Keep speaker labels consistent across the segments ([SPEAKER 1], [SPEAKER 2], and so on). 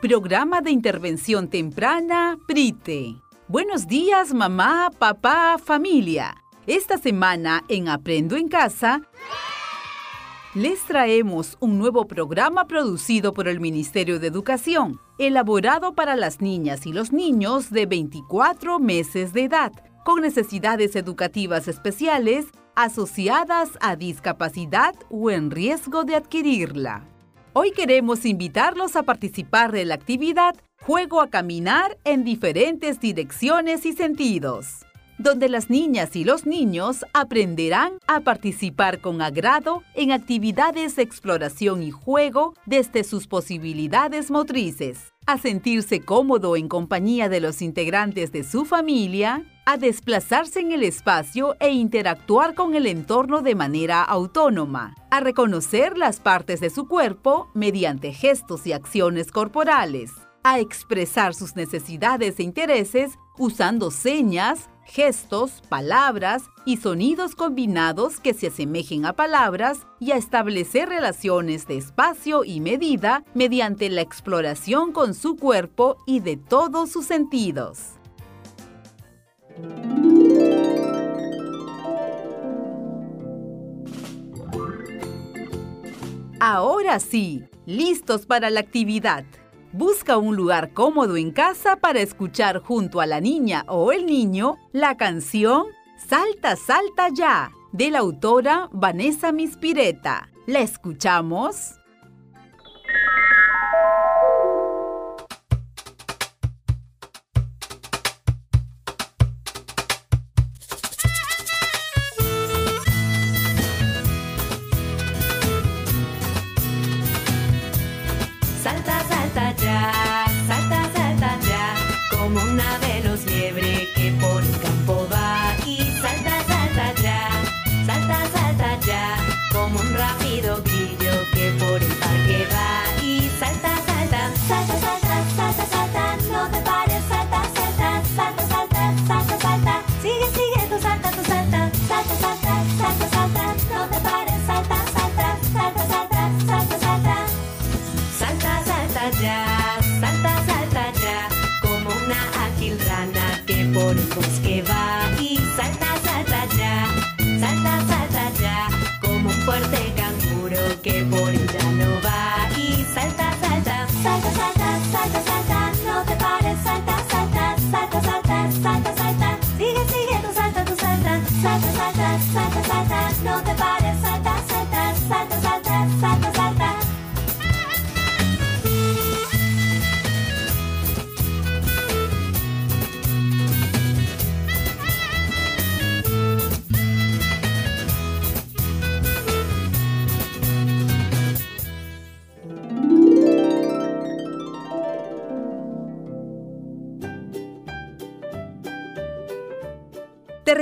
[SPEAKER 1] Programa de Intervención Temprana PRITE. Buenos días, mamá, papá, familia. Esta semana en Aprendo en Casa les traemos un nuevo programa producido por el Ministerio de Educación, elaborado para las niñas y los niños de 24 meses de edad, con necesidades educativas especiales asociadas a discapacidad o en riesgo de adquirirla. Hoy queremos invitarlos a participar de la actividad Juego a Caminar en diferentes direcciones y sentidos, donde las niñas y los niños aprenderán a participar con agrado en actividades de exploración y juego desde sus posibilidades motrices, a sentirse cómodo en compañía de los integrantes de su familia, a desplazarse en el espacio e interactuar con el entorno de manera autónoma, a reconocer las partes de su cuerpo mediante gestos y acciones corporales, a expresar sus necesidades e intereses usando señas, gestos, palabras y sonidos combinados que se asemejen a palabras y a establecer relaciones de espacio y medida mediante la exploración con su cuerpo y de todos sus sentidos. Ahora sí, listos para la actividad. Busca un lugar cómodo en casa para escuchar junto a la niña o el niño la canción Salta, salta ya, de la autora Vanessa Mispireta. ¿La escuchamos?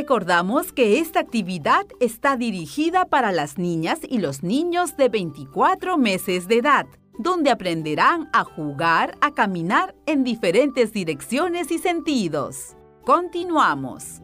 [SPEAKER 1] Recordamos que esta actividad está dirigida para las niñas y los niños de 24 meses de edad, donde aprenderán a jugar, a caminar en diferentes direcciones y sentidos. Continuamos.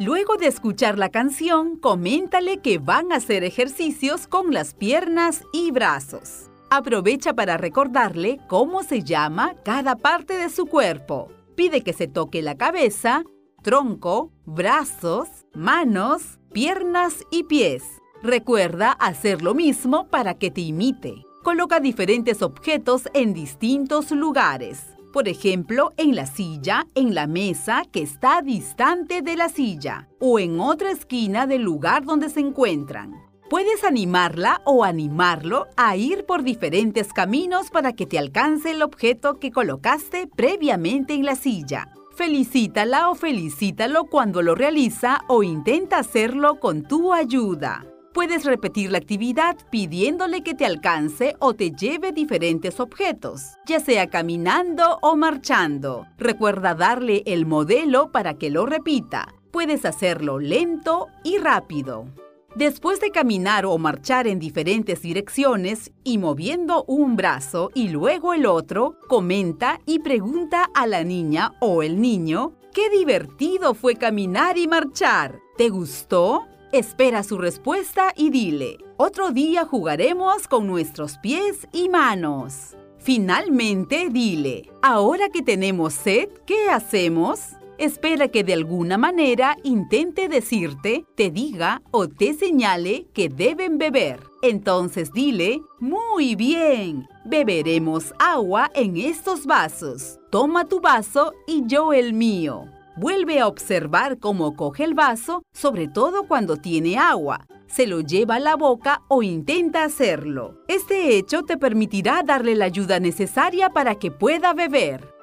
[SPEAKER 1] Luego de escuchar la canción, coméntale que van a hacer ejercicios con las piernas y brazos. Aprovecha para recordarle cómo se llama cada parte de su cuerpo. Pide que se toque la cabeza, tronco, brazos, manos, piernas y pies. Recuerda hacer lo mismo para que te imite. Coloca diferentes objetos en distintos lugares. Por ejemplo, en la silla, en la mesa que está distante de la silla o en otra esquina del lugar donde se encuentran. Puedes animarla o animarlo a ir por diferentes caminos para que te alcance el objeto que colocaste previamente en la silla. Felicítala o felicítalo cuando lo realiza o intenta hacerlo con tu ayuda. Puedes repetir la actividad pidiéndole que te alcance o te lleve diferentes objetos, ya sea caminando o marchando. Recuerda darle el modelo para que lo repita. Puedes hacerlo lento y rápido. Después de caminar o marchar en diferentes direcciones y moviendo un brazo y luego el otro, comenta y pregunta a la niña o el niño ¡Qué divertido fue caminar y marchar! ¿Te gustó? Espera su respuesta y dile, otro día jugaremos con nuestros pies y manos. Finalmente, dile, ahora que tenemos sed, ¿qué hacemos? Espera que de alguna manera intente decirte, te diga o te señale que deben beber. Entonces dile, muy bien, beberemos agua en estos vasos. Toma tu vaso y yo el mío. Vuelve a observar cómo coge el vaso, sobre todo cuando tiene agua. Se lo lleva a la boca o intenta hacerlo. Este hecho te permitirá darle la ayuda necesaria para que pueda beber.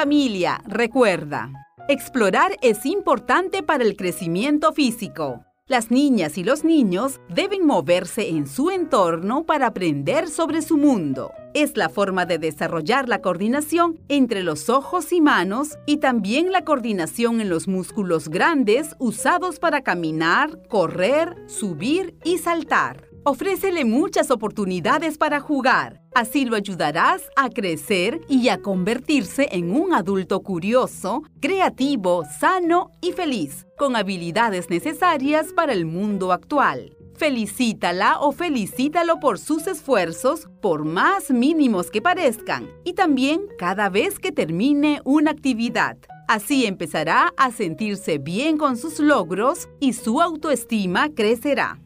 [SPEAKER 1] Familia, recuerda, explorar es importante para el crecimiento físico. Las niñas y los niños deben moverse en su entorno para aprender sobre su mundo. Es la forma de desarrollar la coordinación entre los ojos y manos y también la coordinación en los músculos grandes usados para caminar, correr, subir y saltar. Ofrécele muchas oportunidades para jugar. Así lo ayudarás a crecer y a convertirse en un adulto curioso, creativo, sano y feliz, con habilidades necesarias para el mundo actual. Felicítala o felicítalo por sus esfuerzos, por más mínimos que parezcan, y también cada vez que termine una actividad. Así empezará a sentirse bien con sus logros y su autoestima crecerá.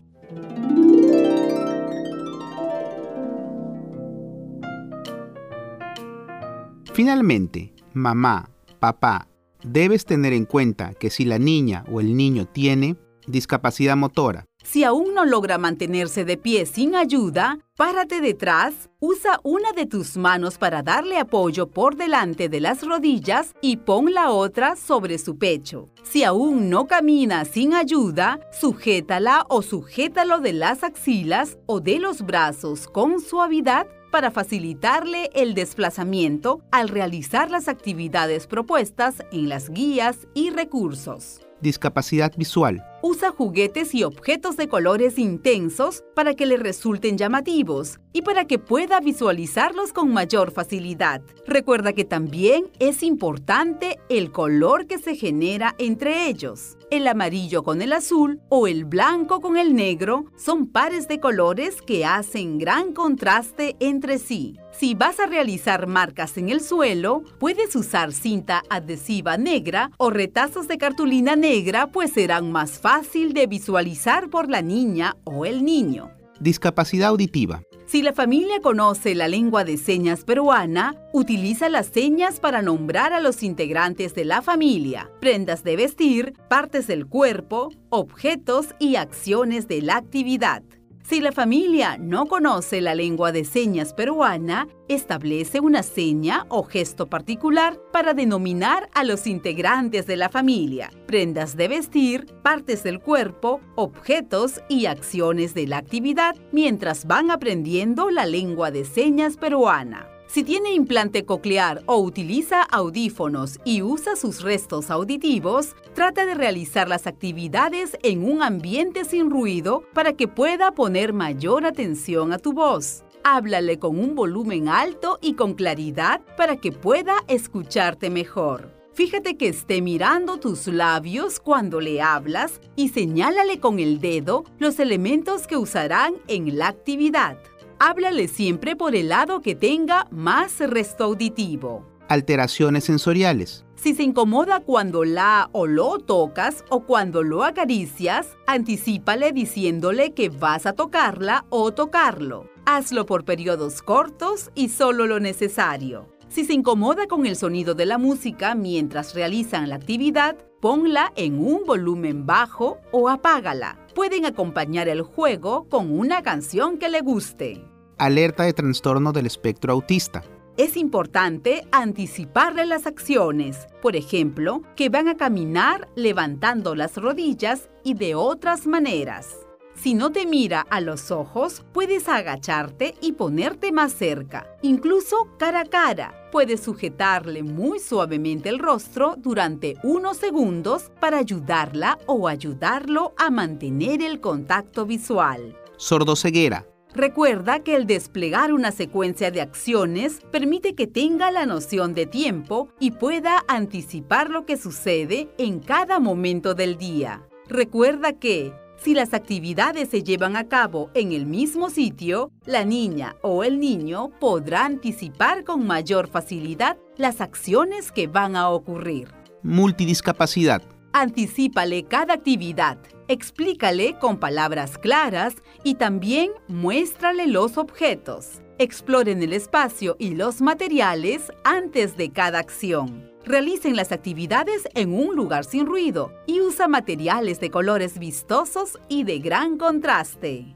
[SPEAKER 2] Finalmente, mamá, papá, debes tener en cuenta que si la niña o el niño tiene discapacidad motora,
[SPEAKER 1] si aún no logra mantenerse de pie sin ayuda, párate detrás, usa una de tus manos para darle apoyo por delante de las rodillas y pon la otra sobre su pecho. Si aún no camina sin ayuda, sujétala o sujétalo de las axilas o de los brazos con suavidad para facilitarle el desplazamiento al realizar las actividades propuestas en las guías y recursos.
[SPEAKER 2] Discapacidad visual
[SPEAKER 1] usa juguetes y objetos de colores intensos para que le resulten llamativos y para que pueda visualizarlos con mayor facilidad. Recuerda que también es importante el color que se genera entre ellos. El amarillo con el azul o el blanco con el negro son pares de colores que hacen gran contraste entre sí. Si vas a realizar marcas en el suelo, puedes usar cinta adhesiva negra o retazos de cartulina negra, pues serán más fáciles fácil de visualizar por la niña o el niño.
[SPEAKER 2] Discapacidad auditiva.
[SPEAKER 1] Si la familia conoce la lengua de señas peruana, utiliza las señas para nombrar a los integrantes de la familia, prendas de vestir, partes del cuerpo, objetos y acciones de la actividad. Si la familia no conoce la lengua de señas peruana, establece una seña o gesto particular para denominar a los integrantes de la familia, prendas de vestir, partes del cuerpo, objetos y acciones de la actividad mientras van aprendiendo la lengua de señas peruana. Si tiene implante coclear o utiliza audífonos y usa sus restos auditivos, trata de realizar las actividades en un ambiente sin ruido para que pueda poner mayor atención a tu voz. Háblale con un volumen alto y con claridad para que pueda escucharte mejor. Fíjate que esté mirando tus labios cuando le hablas y señálale con el dedo los elementos que usarán en la actividad háblale siempre por el lado que tenga más resto auditivo.
[SPEAKER 2] Alteraciones sensoriales.
[SPEAKER 1] Si se incomoda cuando la o lo tocas o cuando lo acaricias, anticípale diciéndole que vas a tocarla o tocarlo. Hazlo por periodos cortos y solo lo necesario. Si se incomoda con el sonido de la música mientras realizan la actividad, ponla en un volumen bajo o apágala. Pueden acompañar el juego con una canción que le guste.
[SPEAKER 2] Alerta de trastorno del espectro autista.
[SPEAKER 1] Es importante anticiparle las acciones, por ejemplo, que van a caminar levantando las rodillas y de otras maneras. Si no te mira a los ojos, puedes agacharte y ponerte más cerca, incluso cara a cara. Puedes sujetarle muy suavemente el rostro durante unos segundos para ayudarla o ayudarlo a mantener el contacto visual.
[SPEAKER 2] Sordoceguera
[SPEAKER 1] Recuerda que el desplegar una secuencia de acciones permite que tenga la noción de tiempo y pueda anticipar lo que sucede en cada momento del día. Recuerda que, si las actividades se llevan a cabo en el mismo sitio, la niña o el niño podrá anticipar con mayor facilidad las acciones que van a ocurrir.
[SPEAKER 2] Multidiscapacidad.
[SPEAKER 1] Anticípale cada actividad Explícale con palabras claras y también muéstrale los objetos. Exploren el espacio y los materiales antes de cada acción. Realicen las actividades en un lugar sin ruido y usa materiales de colores vistosos y de gran contraste.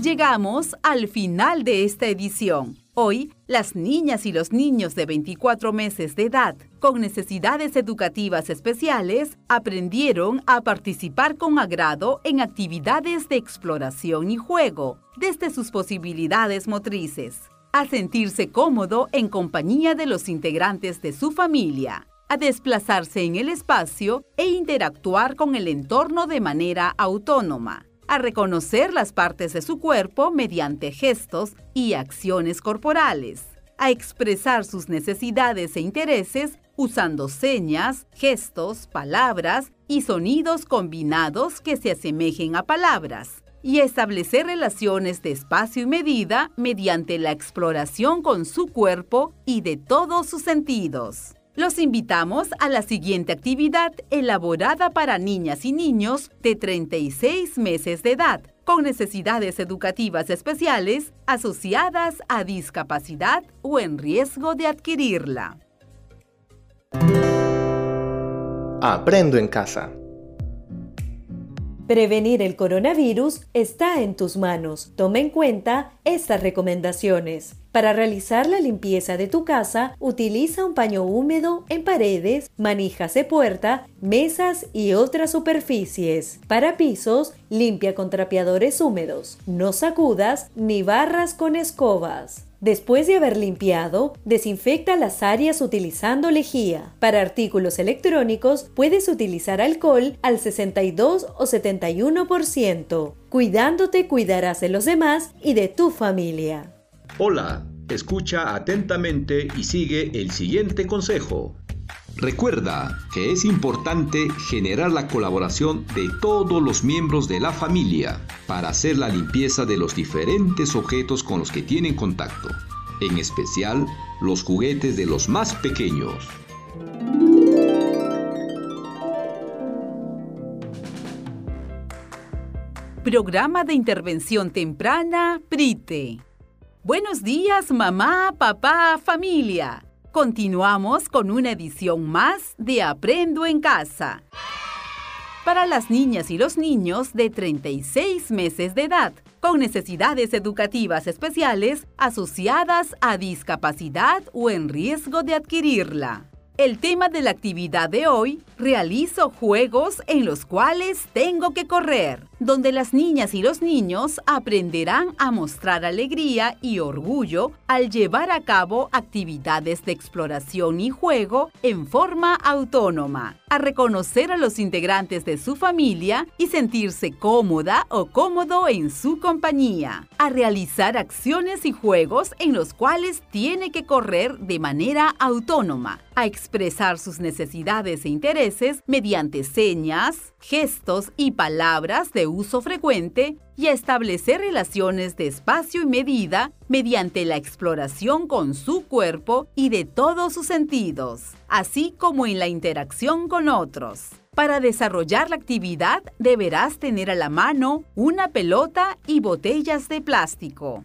[SPEAKER 1] Llegamos al final de esta edición. Hoy, las niñas y los niños de 24 meses de edad con necesidades educativas especiales aprendieron a participar con agrado en actividades de exploración y juego desde sus posibilidades motrices, a sentirse cómodo en compañía de los integrantes de su familia, a desplazarse en el espacio e interactuar con el entorno de manera autónoma a reconocer las partes de su cuerpo mediante gestos y acciones corporales, a expresar sus necesidades e intereses usando señas, gestos, palabras y sonidos combinados que se asemejen a palabras, y establecer relaciones de espacio y medida mediante la exploración con su cuerpo y de todos sus sentidos. Los invitamos a la siguiente actividad elaborada para niñas y niños de 36 meses de edad con necesidades educativas especiales asociadas a discapacidad o en riesgo de adquirirla.
[SPEAKER 3] Aprendo en casa.
[SPEAKER 4] Prevenir el coronavirus está en tus manos. Toma en cuenta estas recomendaciones. Para realizar la limpieza de tu casa, utiliza un paño húmedo en paredes, manijas de puerta, mesas y otras superficies. Para pisos, limpia con trapeadores húmedos. No sacudas ni barras con escobas. Después de haber limpiado, desinfecta las áreas utilizando lejía. Para artículos electrónicos, puedes utilizar alcohol al 62 o 71%. Cuidándote, cuidarás de los demás y de tu familia.
[SPEAKER 5] Hola, escucha atentamente y sigue el siguiente consejo. Recuerda que es importante generar la colaboración de todos los miembros de la familia para hacer la limpieza de los diferentes objetos con los que tienen contacto, en especial los juguetes de los más pequeños.
[SPEAKER 1] Programa de Intervención Temprana PRITE. Buenos días, mamá, papá, familia. Continuamos con una edición más de Aprendo en Casa. Para las niñas y los niños de 36 meses de edad, con necesidades educativas especiales asociadas a discapacidad o en riesgo de adquirirla. El tema de la actividad de hoy, realizo juegos en los cuales tengo que correr donde las niñas y los niños aprenderán a mostrar alegría y orgullo al llevar a cabo actividades de exploración y juego en forma autónoma, a reconocer a los integrantes de su familia y sentirse cómoda o cómodo en su compañía, a realizar acciones y juegos en los cuales tiene que correr de manera autónoma, a expresar sus necesidades e intereses mediante señas, gestos y palabras de uso frecuente y a establecer relaciones de espacio y medida mediante la exploración con su cuerpo y de todos sus sentidos, así como en la interacción con otros. Para desarrollar la actividad deberás tener a la mano una pelota y botellas de plástico.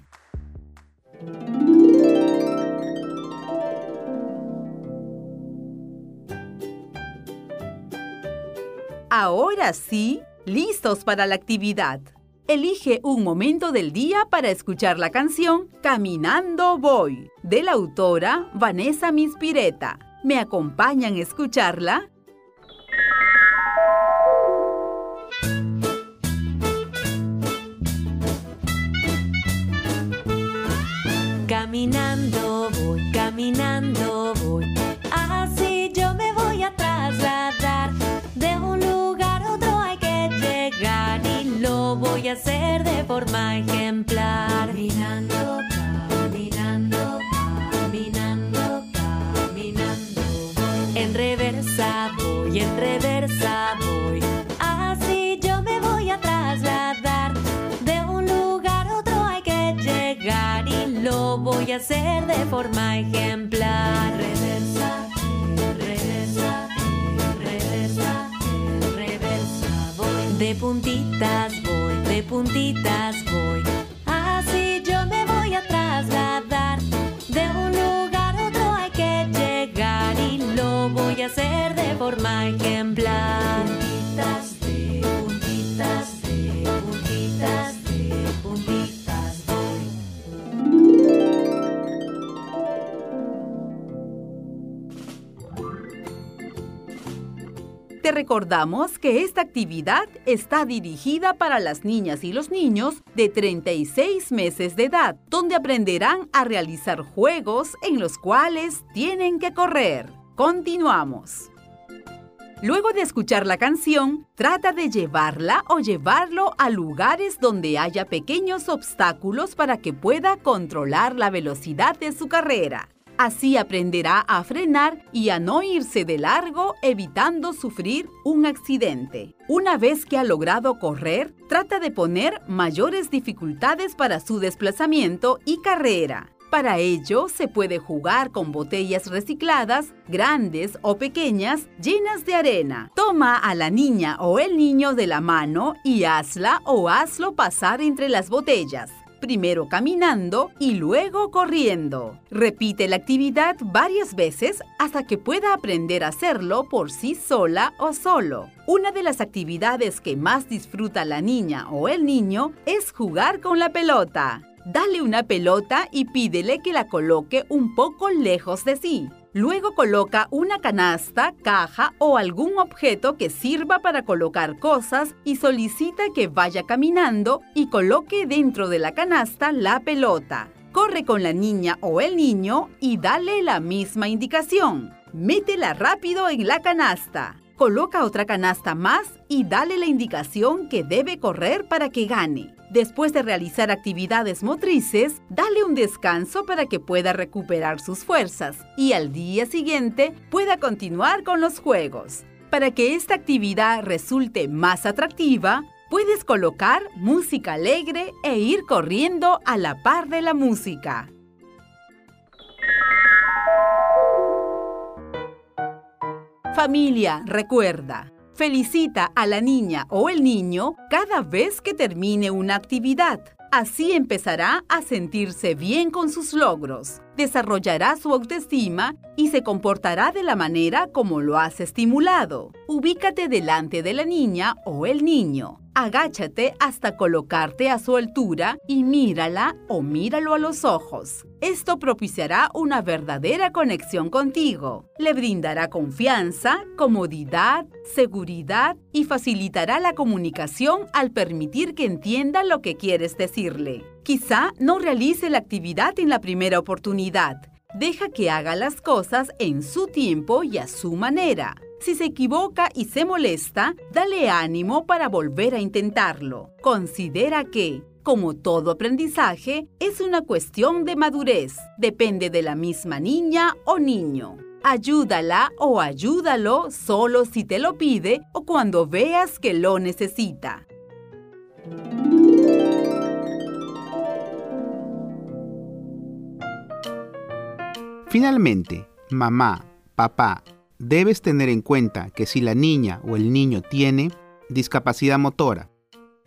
[SPEAKER 1] Ahora sí, listos para la actividad. Elige un momento del día para escuchar la canción Caminando Voy, de la autora Vanessa Mispireta. ¿Me acompañan a escucharla?
[SPEAKER 4] Forma ejemplar. Caminando, caminando, caminando, caminando. Voy. En reversa voy, en reversa voy. Así yo me voy a trasladar. De un lugar a otro hay que llegar y lo voy a hacer de forma ejemplar. Reversa, reversa, reversa, reversa. Voy de puntitas de puntitas voy. Así yo me voy a trasladar. De un lugar a otro hay que llegar y lo voy a hacer de forma ejemplar.
[SPEAKER 1] Te recordamos que esta actividad está dirigida para las niñas y los niños de 36 meses de edad, donde aprenderán a realizar juegos en los cuales tienen que correr. Continuamos. Luego de escuchar la canción, trata de llevarla o llevarlo a lugares donde haya pequeños obstáculos para que pueda controlar la velocidad de su carrera. Así aprenderá a frenar y a no irse de largo evitando sufrir un accidente. Una vez que ha logrado correr, trata de poner mayores dificultades para su desplazamiento y carrera. Para ello, se puede jugar con botellas recicladas, grandes o pequeñas, llenas de arena. Toma a la niña o el niño de la mano y hazla o hazlo pasar entre las botellas primero caminando y luego corriendo. Repite la actividad varias veces hasta que pueda aprender a hacerlo por sí sola o solo. Una de las actividades que más disfruta la niña o el niño es jugar con la pelota. Dale una pelota y pídele que la coloque un poco lejos de sí. Luego coloca una canasta, caja o algún objeto que sirva para colocar cosas y solicita que vaya caminando y coloque dentro de la canasta la pelota. Corre con la niña o el niño y dale la misma indicación. Métela rápido en la canasta. Coloca otra canasta más y dale la indicación que debe correr para que gane. Después de realizar actividades motrices, dale un descanso para que pueda recuperar sus fuerzas y al día siguiente pueda continuar con los juegos. Para que esta actividad resulte más atractiva, puedes colocar música alegre e ir corriendo a la par de la música. Familia, recuerda, felicita a la niña o el niño cada vez que termine una actividad. Así empezará a sentirse bien con sus logros, desarrollará su autoestima y se comportará de la manera como lo has estimulado. Ubícate delante de la niña o el niño. Agáchate hasta colocarte a su altura y mírala o míralo a los ojos. Esto propiciará una verdadera conexión contigo. Le brindará confianza, comodidad, seguridad y facilitará la comunicación al permitir que entienda lo que quieres decirle. Quizá no realice la actividad en la primera oportunidad. Deja que haga las cosas en su tiempo y a su manera. Si se equivoca y se molesta, dale ánimo para volver a intentarlo. Considera que, como todo aprendizaje, es una cuestión de madurez. Depende de la misma niña o niño. Ayúdala o ayúdalo solo si te lo pide o cuando veas que lo necesita.
[SPEAKER 2] Finalmente, mamá, papá, debes tener en cuenta que si la niña o el niño tiene discapacidad motora,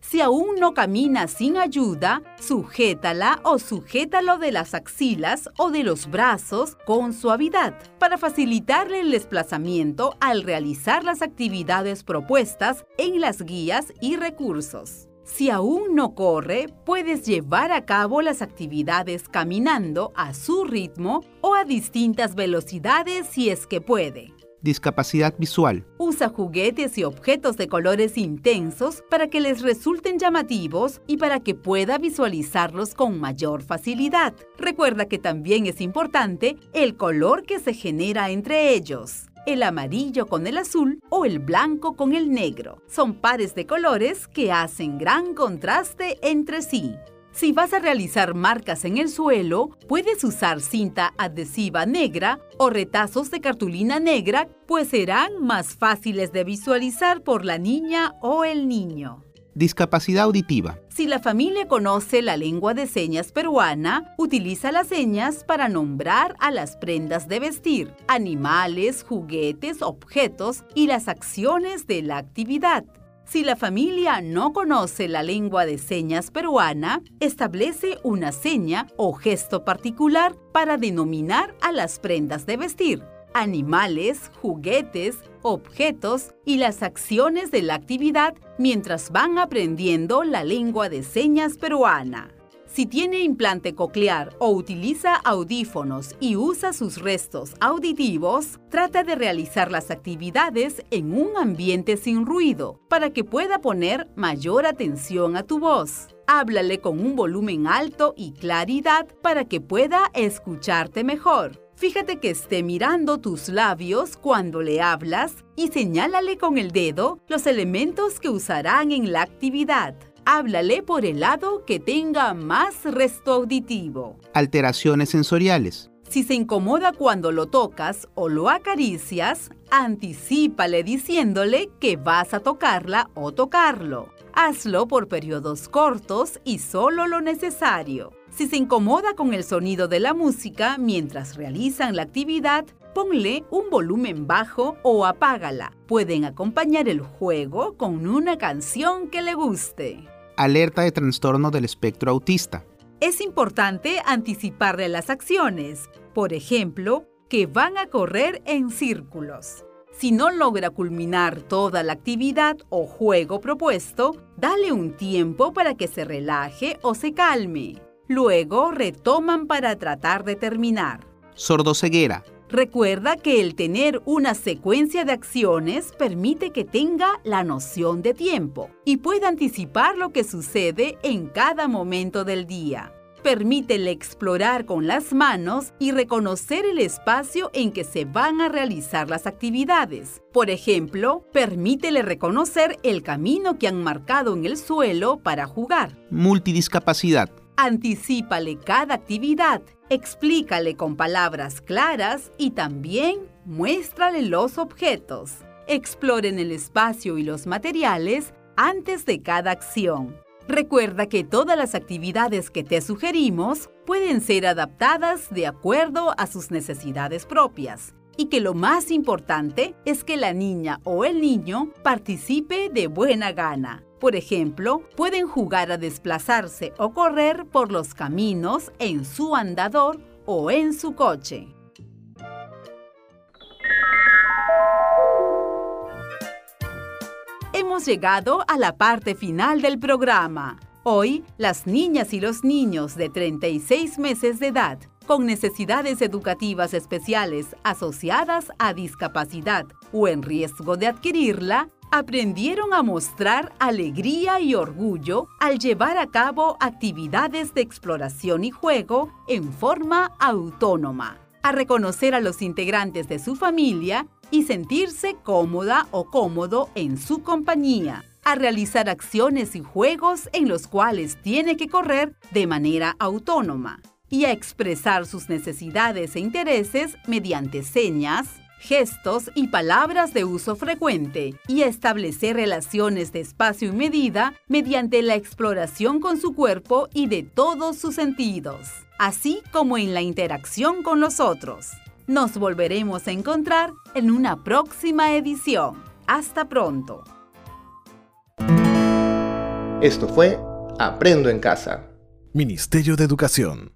[SPEAKER 1] Si aún no camina sin ayuda, sujétala o sujétalo de las axilas o de los brazos con suavidad para facilitarle el desplazamiento al realizar las actividades propuestas en las guías y recursos. Si aún no corre, puedes llevar a cabo las actividades caminando a su ritmo o a distintas velocidades si es que puede.
[SPEAKER 2] discapacidad visual,
[SPEAKER 1] Usa juguetes y objetos de colores intensos para que les resulten llamativos y para que pueda visualizarlos con mayor facilidad. Recuerda que también es importante el color que se genera entre ellos. El amarillo con el azul o el blanco con el negro. Son pares de colores que hacen gran contraste entre sí. Si vas a realizar marcas en el suelo, puedes usar cinta adhesiva negra o retazos de cartulina negra, pues serán más fáciles de visualizar por la niña o el niño.
[SPEAKER 2] Discapacidad auditiva.
[SPEAKER 1] Si la familia conoce la lengua de señas peruana, utiliza las señas para nombrar a las prendas de vestir, animales, juguetes, objetos y las acciones de la actividad. Si la familia no conoce la lengua de señas peruana, establece una seña o gesto particular para denominar a las prendas de vestir animales, juguetes, objetos y las acciones de la actividad mientras van aprendiendo la lengua de señas peruana. Si tiene implante coclear o utiliza audífonos y usa sus restos auditivos, trata de realizar las actividades en un ambiente sin ruido para que pueda poner mayor atención a tu voz. Háblale con un volumen alto y claridad para que pueda escucharte mejor. Fíjate que esté mirando tus labios cuando le hablas y señálale con el dedo los elementos que usarán en la actividad. Háblale por el lado que tenga más resto auditivo.
[SPEAKER 2] Alteraciones sensoriales.
[SPEAKER 1] Si se incomoda cuando lo tocas o lo acaricias, anticípale diciéndole que vas a tocarla o tocarlo. Hazlo por periodos cortos y solo lo necesario. Si se incomoda con el sonido de la música mientras realizan la actividad, ponle un volumen bajo o apágala. Pueden acompañar el juego con una canción que le guste.
[SPEAKER 2] Alerta de trastorno del espectro autista.
[SPEAKER 1] Es importante anticiparle las acciones, por ejemplo, que van a correr en círculos. Si no logra culminar toda la actividad o juego propuesto, dale un tiempo para que se relaje o se calme. Luego retoman para tratar de terminar.
[SPEAKER 2] Sordoceguera.
[SPEAKER 1] Recuerda que el tener una secuencia de acciones permite que tenga la noción de tiempo y pueda anticipar lo que sucede en cada momento del día. Permítele explorar con las manos y reconocer el espacio en que se van a realizar las actividades. Por ejemplo, permítele reconocer el camino que han marcado en el suelo para jugar.
[SPEAKER 2] Multidiscapacidad.
[SPEAKER 1] Anticípale cada actividad, explícale con palabras claras y también muéstrale los objetos. Exploren el espacio y los materiales antes de cada acción. Recuerda que todas las actividades que te sugerimos pueden ser adaptadas de acuerdo a sus necesidades propias y que lo más importante es que la niña o el niño participe de buena gana. Por ejemplo, pueden jugar a desplazarse o correr por los caminos en su andador o en su coche. Hemos llegado a la parte final del programa. Hoy, las niñas y los niños de 36 meses de edad con necesidades educativas especiales asociadas a discapacidad o en riesgo de adquirirla aprendieron a mostrar alegría y orgullo al llevar a cabo actividades de exploración y juego en forma autónoma, a reconocer a los integrantes de su familia y sentirse cómoda o cómodo en su compañía, a realizar acciones y juegos en los cuales tiene que correr de manera autónoma y a expresar sus necesidades e intereses mediante señas, gestos y palabras de uso frecuente y establecer relaciones de espacio y medida mediante la exploración con su cuerpo y de todos sus sentidos, así como en la interacción con los otros. Nos volveremos a encontrar en una próxima edición. Hasta pronto.
[SPEAKER 3] Esto fue Aprendo en Casa.
[SPEAKER 6] Ministerio de Educación.